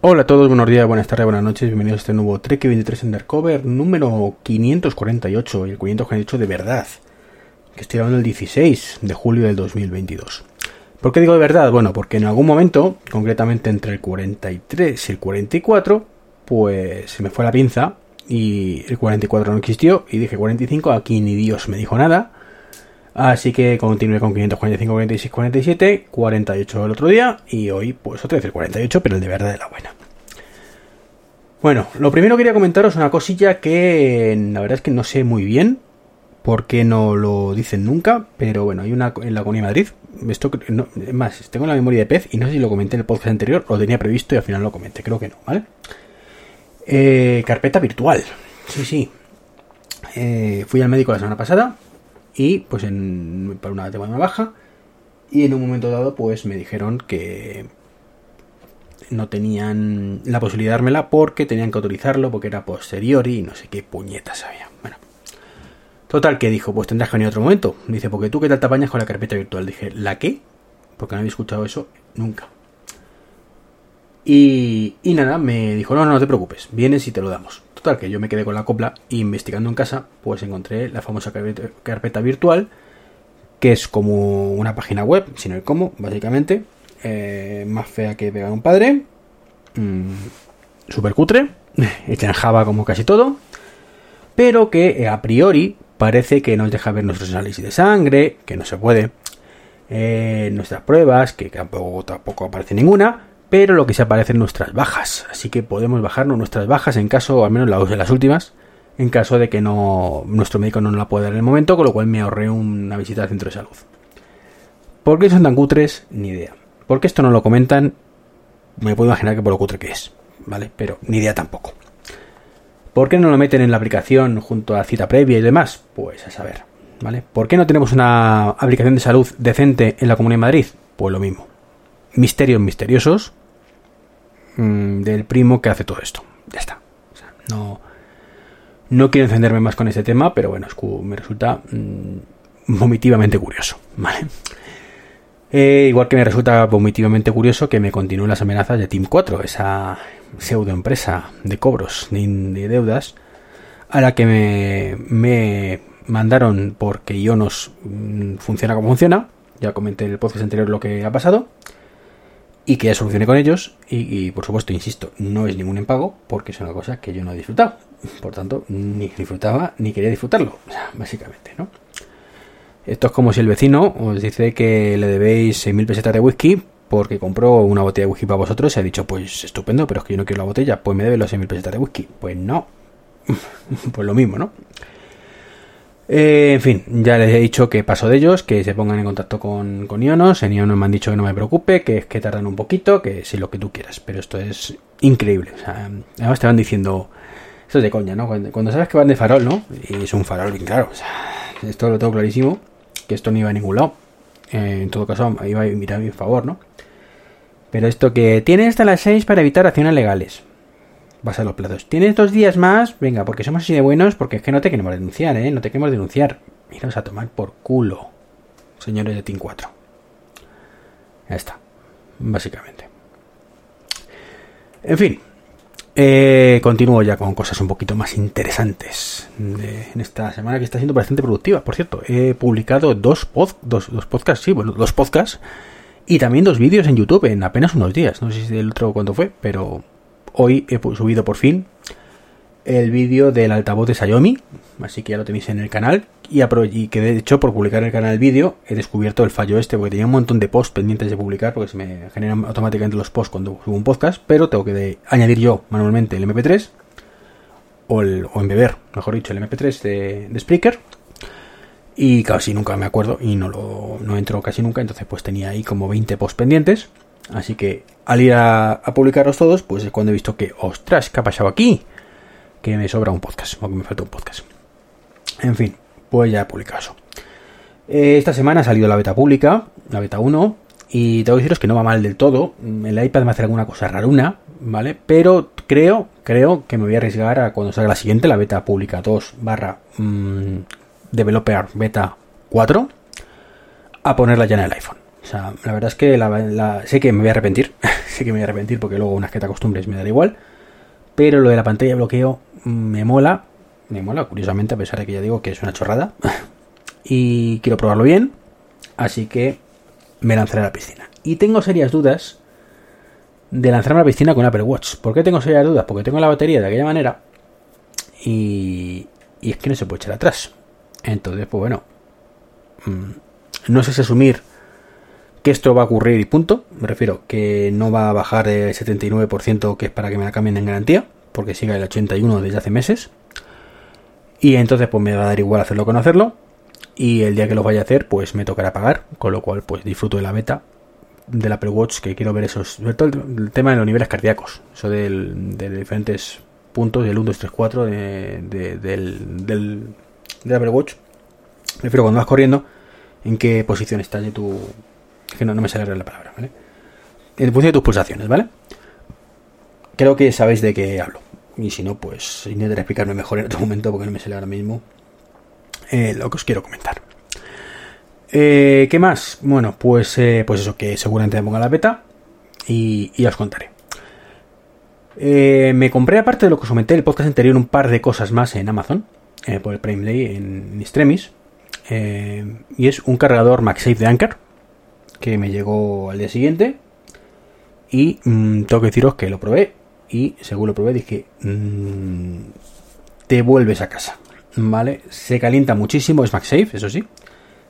Hola a todos, buenos días, buenas tardes, buenas noches. Bienvenidos a este nuevo Trek 23 Undercover número 548 y el 548 de verdad. Que estoy hablando el 16 de julio del 2022. ¿Por qué digo de verdad? Bueno, porque en algún momento, concretamente entre el 43 y el 44, pues se me fue la pinza y el 44 no existió y dije 45, aquí ni Dios me dijo nada. Así que continué con 545, 46, 47, 48 el otro día y hoy pues otra vez el 48, pero el de verdad de la buena. Bueno, lo primero quería comentaros una cosilla que la verdad es que no sé muy bien por qué no lo dicen nunca, pero bueno, hay una en la Comunidad de Madrid, esto no, es más, tengo la memoria de pez y no sé si lo comenté en el podcast anterior lo tenía previsto y al final lo comenté, creo que no, ¿vale? Eh, carpeta virtual, sí, sí. Eh, fui al médico la semana pasada y pues en, para una tema baja y en un momento dado pues me dijeron que no tenían la posibilidad de dármela porque tenían que autorizarlo porque era posteriori y no sé qué puñetas había. Bueno. Total, que dijo, pues tendrás que venir otro momento. Dice, porque tú qué tal te apañas con la carpeta virtual. Dije, ¿la qué? Porque no había escuchado eso nunca. Y, y nada, me dijo, no, no, no te preocupes, vienes y te lo damos. Total, que yo me quedé con la copla investigando en casa, pues encontré la famosa carpeta, virtual, que es como una página web, sin el cómo, básicamente, eh, más fea que pegar un padre, mmm, super cutre, hecha en Java como casi todo, pero que eh, a priori parece que nos deja ver nuestros análisis de sangre, que no se puede, eh, nuestras pruebas, que tampoco, tampoco aparece ninguna, pero lo que se aparece en nuestras bajas. Así que podemos bajarnos nuestras bajas en caso, al menos las, las últimas, en caso de que no nuestro médico no nos la pueda dar en el momento, con lo cual me ahorré una visita al centro de salud. ¿Por qué son tan cutres? Ni idea. ¿Por qué esto no lo comentan? Me puedo imaginar que por lo cutre que es, ¿vale? Pero ni idea tampoco. ¿Por qué no lo meten en la aplicación junto a cita previa y demás? Pues a saber, ¿vale? ¿Por qué no tenemos una aplicación de salud decente en la Comunidad de Madrid? Pues lo mismo. Misterios misteriosos mmm, del primo que hace todo esto. Ya está. O sea, no, no quiero encenderme más con este tema, pero bueno, me resulta mmm, vomitivamente curioso, ¿vale? Eh, igual que me resulta vomitivamente curioso que me continúen las amenazas de Team 4, esa pseudo empresa de cobros de deudas, a la que me, me mandaron porque Ionos mmm, funciona como funciona. Ya comenté en el podcast anterior lo que ha pasado. Y que ya solucione con ellos. Y, por supuesto, insisto, no es ningún impago porque es una cosa que yo no he disfrutado. Por tanto, ni disfrutaba ni quería disfrutarlo. Básicamente, ¿no? Esto es como si el vecino os dice que le debéis 6.000 pesetas de whisky porque compró una botella de whisky para vosotros y ha dicho, pues estupendo, pero es que yo no quiero la botella, pues me debe los 6.000 pesetas de whisky. Pues no. pues lo mismo, ¿no? Eh, en fin, ya les he dicho que paso de ellos, que se pongan en contacto con, con Ionos. En Ionos me han dicho que no me preocupe, que es que tardan un poquito, que sí lo que tú quieras. Pero esto es increíble. O sea, además te van diciendo, esto es de coña, ¿no? Cuando, sabes que van de farol, ¿no? Y es un farol bien claro. O sea, esto lo tengo clarísimo, que esto no iba a ningún lado. Eh, en todo caso, iba a mirar a mi favor, ¿no? Pero esto que tiene hasta las 6 para evitar acciones legales. Vas a los plazos. Tienes dos días más, venga, porque somos así de buenos, porque es que no te queremos denunciar, ¿eh? No te queremos denunciar. Miras a tomar por culo, señores de Team 4. Ya está, básicamente. En fin, eh, continúo ya con cosas un poquito más interesantes de, en esta semana que está siendo bastante productiva. Por cierto, he publicado dos, pod, dos, dos podcasts, sí, bueno, dos podcasts y también dos vídeos en YouTube en apenas unos días. No sé si el otro cuándo fue, pero hoy he subido por fin el vídeo del altavoz de Xiaomi, así que ya lo tenéis en el canal. Y, que de hecho, por publicar el canal el vídeo, he descubierto el fallo este, porque tenía un montón de posts pendientes de publicar, porque se me generan automáticamente los posts cuando subo un podcast, pero tengo que añadir yo manualmente el MP3, o, el, o embeber, mejor dicho, el MP3 de, de Spreaker. Y casi nunca me acuerdo y no lo no entro casi nunca, entonces pues tenía ahí como 20 posts pendientes Así que al ir a, a publicarlos todos, pues es cuando he visto que, ostras, ¿qué ha pasado aquí? Que me sobra un podcast, o que me falta un podcast. En fin, pues ya he publicado eso. Eh, esta semana ha salido la beta pública, la beta 1, y tengo que deciros que no va mal del todo. El iPad me hace alguna cosa raruna, ¿vale? Pero creo, creo que me voy a arriesgar a cuando salga la siguiente, la beta pública 2 barra mm, Developer Beta 4, a ponerla ya en el iPhone. O sea, la verdad es que la, sé que me voy a arrepentir, sé que me voy a arrepentir porque luego unas que te acostumbres me da igual, pero lo de la pantalla de bloqueo me mola, me mola, curiosamente, a pesar de que ya digo que es una chorrada, y quiero probarlo bien, así que me lanzaré a la piscina. Y tengo serias dudas de lanzarme a la piscina con Apple Watch. ¿Por qué tengo serias dudas? Porque tengo la batería de aquella manera y, y es que no se puede echar atrás. Entonces, pues bueno, mm, no sé si asumir esto va a ocurrir y punto. Me refiero que no va a bajar el 79% que es para que me la cambien en garantía, porque siga el 81 desde hace meses. Y entonces pues me va a dar igual hacerlo con hacerlo. Y el día que lo vaya a hacer, pues me tocará pagar, con lo cual pues disfruto de la beta del Apple Watch, que quiero ver esos, el, tema de los niveles cardíacos, eso del, de diferentes puntos, del 1, 2, 3, 4 de, del, Apple Watch. Prefiero cuando vas corriendo, en qué posición estás de tu... que no, me sale la palabra, ¿vale? En función de tus pulsaciones, ¿vale? Creo que sabéis de qué hablo. Y si no, pues intentaré explicarme mejor en otro momento porque no me sale ahora mismo eh, lo que os quiero comentar. Eh, ¿Qué más? Bueno, pues, eh, pues eso, que seguramente me ponga la beta y, os contaré. me compré, aparte de lo que os comenté el podcast anterior, un par de cosas más en Amazon, por el Prime Day en Extremis. y es un cargador MagSafe de Anker, que me llegó al día siguiente. Y mm, tengo que deciros que lo probé. Y según lo probé, dije: mm, Te vuelves a casa. ¿vale? Se calienta muchísimo, es MagSafe, eso sí.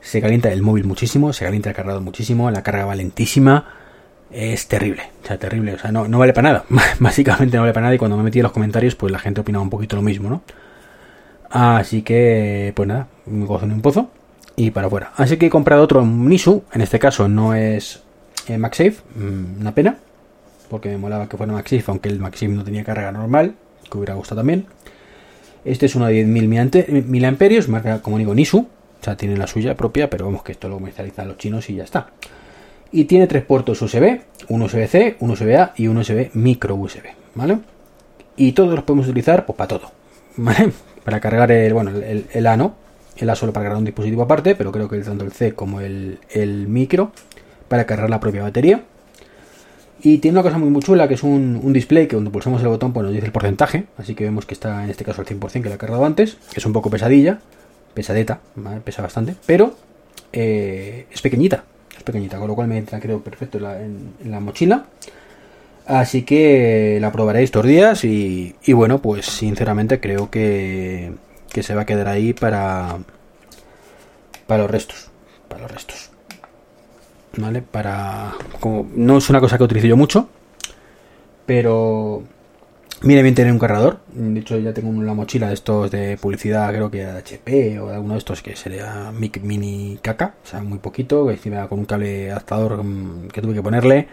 Se calienta el móvil muchísimo, se calienta el cargador muchísimo, la carga va lentísima. Es terrible, o sea, terrible, o sea, no, no vale para nada. Básicamente no vale para nada y cuando me metí en los comentarios, pues la gente opinaba un poquito lo mismo, ¿no? Así que, pues nada, me gozo en un pozo y para afuera. Así que he comprado otro Nisu, en este caso no es eh, MagSafe, mm, una pena, porque me molaba que fuera MagSafe, aunque el MagSafe no tenía carga normal, que hubiera gustado también. Este es uno de 10.000 amperios, marca, como digo, Nisu. O sea, tiene la suya propia, pero vamos que esto lo comercializan los chinos y ya está. Y tiene tres puertos USB, un USB-C, un USB-A y un USB micro USB, ¿vale? Y todos los podemos utilizar pues para todo, ¿vale? Para cargar el, bueno, el, el A no, el A solo para cargar un dispositivo aparte, pero creo que tanto el C como el, el micro para cargar la propia batería. Y tiene una cosa muy, muy chula que es un, display que cuando pulsamos el botón pues nos dice el porcentaje. Así que vemos que está en este caso al 100% que lo he cargado antes. Es un poco pesadilla, pesadeta, pesa bastante, pero eh, es pequeñita. Es pequeñita, con lo cual me entra creo perfecto en la, mochila. Así que la probaré estos días y bueno, pues sinceramente creo que, que se va a quedar ahí para, para los restos. Para los restos. ¿vale? Para... Como, no es una cosa que utilizo yo mucho, pero viene bien tener un cargador. De hecho, ya tengo una mochila de estos de publicidad, creo que HP o de alguno de estos que sería Mini Caca, o sea, muy poquito, encima con un cable adaptador mm, que tuve que ponerle,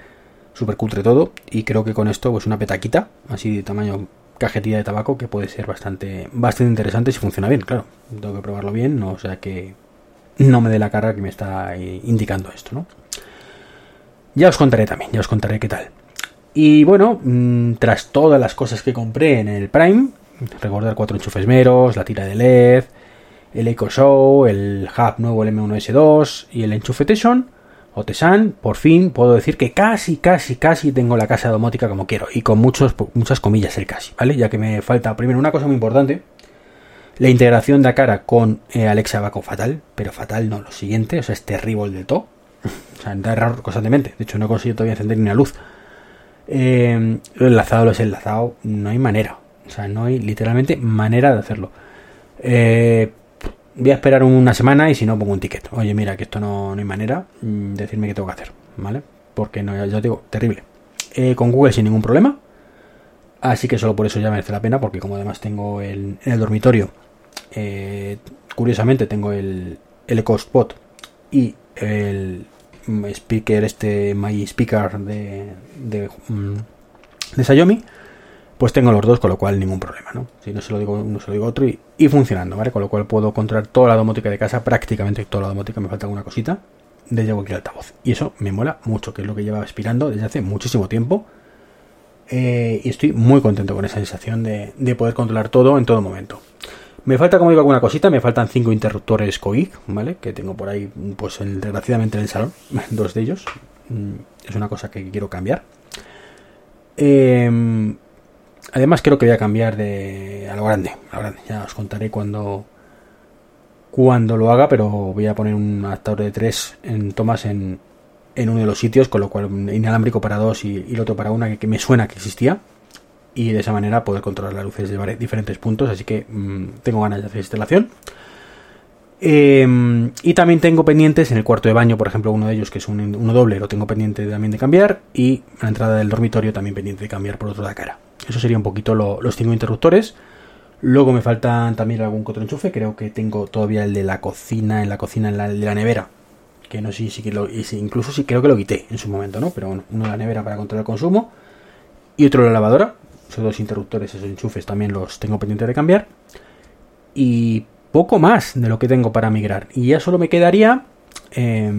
super cutre todo, y creo que con esto, pues una petaquita, así de tamaño cajetilla de tabaco, que puede ser bastante, bastante interesante si funciona bien, claro. Tengo que probarlo bien, no o sea que no me dé la cara que me está indicando esto, ¿no? Ya os contaré también, ya os contaré qué tal. Y bueno, mm, tras todas las cosas que compré en el Prime, recordar cuatro enchufes meros, la tira de LED, el Echo Show, el hub nuevo, el M1S2 y el enchufe o Tesan, por fin puedo decir que casi, casi, casi tengo la casa domótica como quiero. Y con muchos, muchas comillas el casi, ¿vale? Ya que me falta primero una cosa muy importante. La integración de cara con eh, Alexa va fatal, pero fatal no, lo siguiente, o sea, es terrible del todo. O sea, da error constantemente. De hecho, no he conseguido todavía encender ni una luz. Eh, lo enlazado, lo he enlazado. No hay manera. O sea, no hay literalmente manera de hacerlo. Eh, voy a esperar una semana y si no pongo un ticket. Oye, mira, que esto no, hay manera. Mm, decirme qué tengo que hacer. ¿Vale? Porque no, ya os digo, terrible. Eh, con Google sin ningún problema. Así que solo por eso ya merece la pena. Porque como además tengo el, en el dormitorio. curiosamente tengo el, el Eco Spot y el, mm, speaker, este My Speaker de, de, mm, de Xiaomi, pues tengo los dos, con lo cual ningún problema, ¿no? Si no se lo digo uno, se lo digo otro y, funcionando, ¿vale? Con lo cual puedo controlar toda la domótica de casa, prácticamente toda la domótica, me falta alguna cosita, desde cualquier altavoz. Y eso me mola mucho, que es lo que lleva aspirando desde hace muchísimo tiempo. Eh, y estoy muy contento con esa sensación de, de, poder controlar todo en todo momento. Me falta, como digo, alguna cosita. Me faltan cinco interruptores COIC, ¿vale? Que tengo por ahí, pues el, desgraciadamente en el salón. Dos de ellos. Mm, es una cosa que quiero cambiar. Eh, Además creo que voy a cambiar de a lo grande. Ya os contaré cuando cuando lo haga, pero voy a poner un adaptador de 3 en tomas en, en uno de los sitios, con lo cual inalámbrico para dos y, el otro para una que, me suena que existía. Y de esa manera poder controlar las luces de diferentes puntos, así que mmm, tengo ganas de hacer instalación. Eh, y también tengo pendientes en el cuarto de baño, por ejemplo, uno de ellos que es un, uno doble, lo tengo pendiente también de cambiar. Y la entrada del dormitorio también pendiente de cambiar por otro de cara. Eso sería un poquito lo, los cinco interruptores. Luego me faltan también algún otro enchufe. Creo que tengo todavía el de la cocina, en la cocina, en la de la nevera. Que no sé si, si lo, incluso sí creo que lo quité en su momento, ¿no? Pero bueno, uno de la nevera para controlar el consumo. Y otro de la lavadora. Esos dos interruptores, esos enchufes también los tengo pendiente de cambiar. Y poco más de lo que tengo para migrar. Y ya solo me quedaría eh,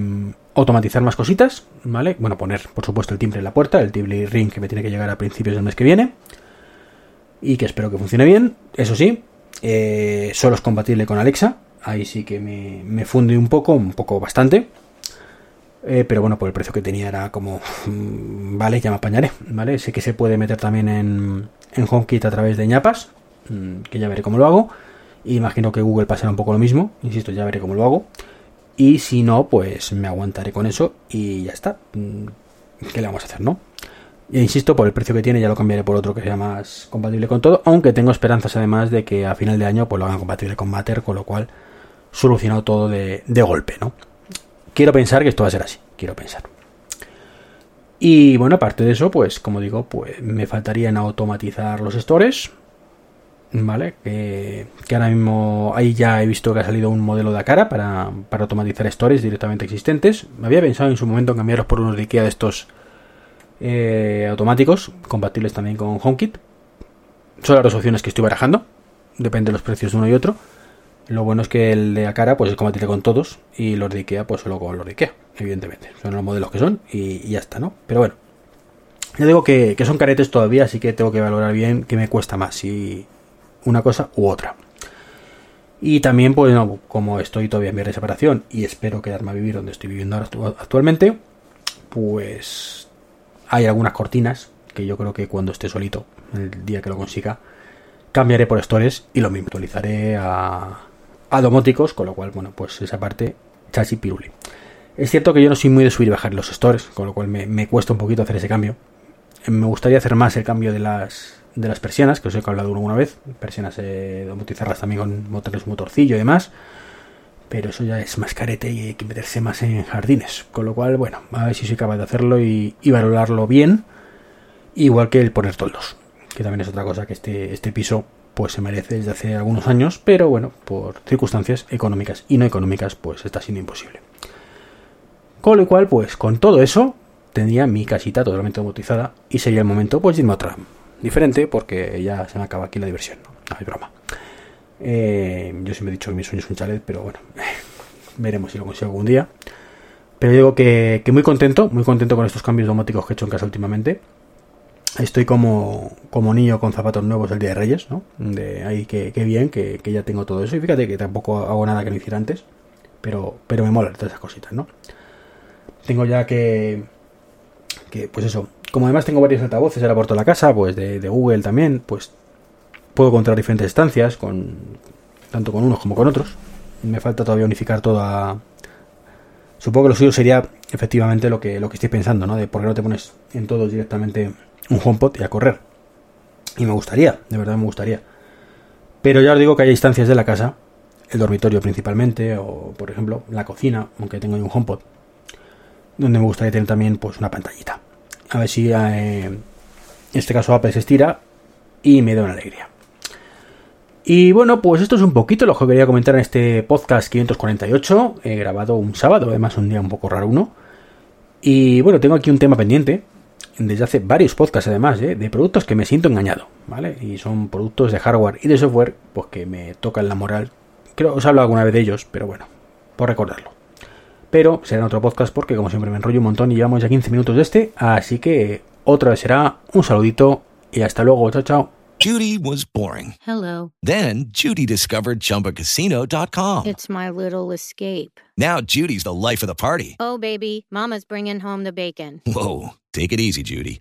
automatizar más cositas, ¿vale? Bueno, poner, por supuesto, el timbre en la puerta, el timbre ring que me tiene que llegar a principios del mes que viene. Y que espero que funcione bien. Eso sí, eh, solo es compatible con Alexa. Ahí sí que me, me funde un poco, un poco bastante. Eh, pero bueno, por el precio que tenía era como, mm, vale, ya me apañaré, ¿vale? Sé que se puede meter también en, en HomeKit a través de ñapas, mm, que ya veré cómo lo hago. Imagino que Google pasará un poco lo mismo, insisto, ya veré cómo lo hago. Y si no, pues me aguantaré con eso y ya está. Mm, ¿Qué le vamos a hacer, no? E insisto, por el precio que tiene ya lo cambiaré por otro que sea más compatible con todo, aunque tengo esperanzas además de que a final de año pues lo hagan compatible con Matter, con lo cual solucionado todo de, de golpe, ¿no? Quiero pensar que esto va a ser así, quiero pensar. Y bueno, aparte de eso, pues como digo, pues me faltaría en automatizar los stores, ¿vale? Que, que, ahora mismo ahí ya he visto que ha salido un modelo de cara para, para automatizar stores directamente existentes. Me había pensado en su momento en cambiarlos por unos de IKEA de estos eh, automáticos, compatibles también con HomeKit. Son las dos opciones que estoy barajando, depende de los precios de uno y otro. Lo bueno es que el de Acara pues es compatible con todos y los de Ikea pues solo con los de Ikea, evidentemente. Son los modelos que son y, y ya está, ¿no? Pero bueno, ya digo que, que, son caretes todavía, así que tengo que valorar bien qué me cuesta más, si una cosa u otra. Y también, pues no, como estoy todavía en mi separación y espero quedarme a vivir donde estoy viviendo actualmente, pues hay algunas cortinas que yo creo que cuando esté solito, el día que lo consiga, cambiaré por stores y lo mismo actualizaré a, a domóticos, con lo cual, bueno, pues esa parte, chachi piruli. Es cierto que yo no soy muy de subir y bajar los stores, con lo cual me, me cuesta un poquito hacer ese cambio. Me gustaría hacer más el cambio de las de las persianas, que os he hablado alguna vez, persianas eh, también con motorles motorcillo y demás, pero eso ya es más carete y hay que meterse más en jardines, con lo cual, bueno, a ver si soy capaz de hacerlo y, valorarlo bien, igual que el poner toldos, que también es otra cosa que este, este piso pues se merece desde hace algunos años, pero bueno, por circunstancias económicas y no económicas, pues está siendo imposible. Con lo cual, pues con todo eso, tendría mi casita totalmente domotizada y sería el momento pues de irme a otra diferente porque ya se me acaba aquí la diversión, no, no hay broma. Eh, yo siempre he dicho que mi sueño es un chalet, pero bueno, veremos si lo consigo algún día. Pero digo que, que, muy contento, muy contento con estos cambios domóticos que he hecho en casa últimamente. Estoy como, como niño con zapatos nuevos el día de Reyes, ¿no? De ahí que, que bien, que, que, ya tengo todo eso. Y fíjate que tampoco hago nada que no hiciera antes, pero, pero me mola todas esas cositas, ¿no? Tengo ya que, que pues eso, como además tengo varios altavoces ahora por toda la casa, pues de, Google también, pues puedo controlar diferentes estancias, con, tanto con unos como con otros. Me falta todavía unificar todo a... Supongo que lo suyo sería efectivamente lo que, lo que estoy pensando, ¿no? De por qué no te pones en todos directamente un HomePod y a correr. Y me gustaría, de verdad me gustaría. Pero ya os digo que hay instancias de la casa, el dormitorio principalmente, o por ejemplo la cocina, aunque tengo ahí un HomePod, donde me gustaría tener también pues una pantallita a ver si eh, en este caso Apple se estira y me da una alegría. Y bueno, pues esto es un poquito lo que quería comentar en este podcast 548, he grabado un sábado, además un día un poco raro uno. Y bueno, tengo aquí un tema pendiente, desde hace varios podcasts además, ¿eh? de productos que me siento engañado, ¿vale? Y son productos de hardware y de software, pues que me tocan la moral. Creo que os he hablado alguna vez de ellos, pero bueno, por recordarlo. Pero será en otro podcast porque como siempre me enrollo un montón y llevamos ya 15 minutos de este, así que otra vez será un saludito y hasta luego, chao chao. Judy was boring. Hello. Then Judy discovered ChumbaCasino.com. It's my little escape. Now Judy's the life of the party. Oh, baby, Mama's bringing home the bacon. Whoa, take it easy, Judy.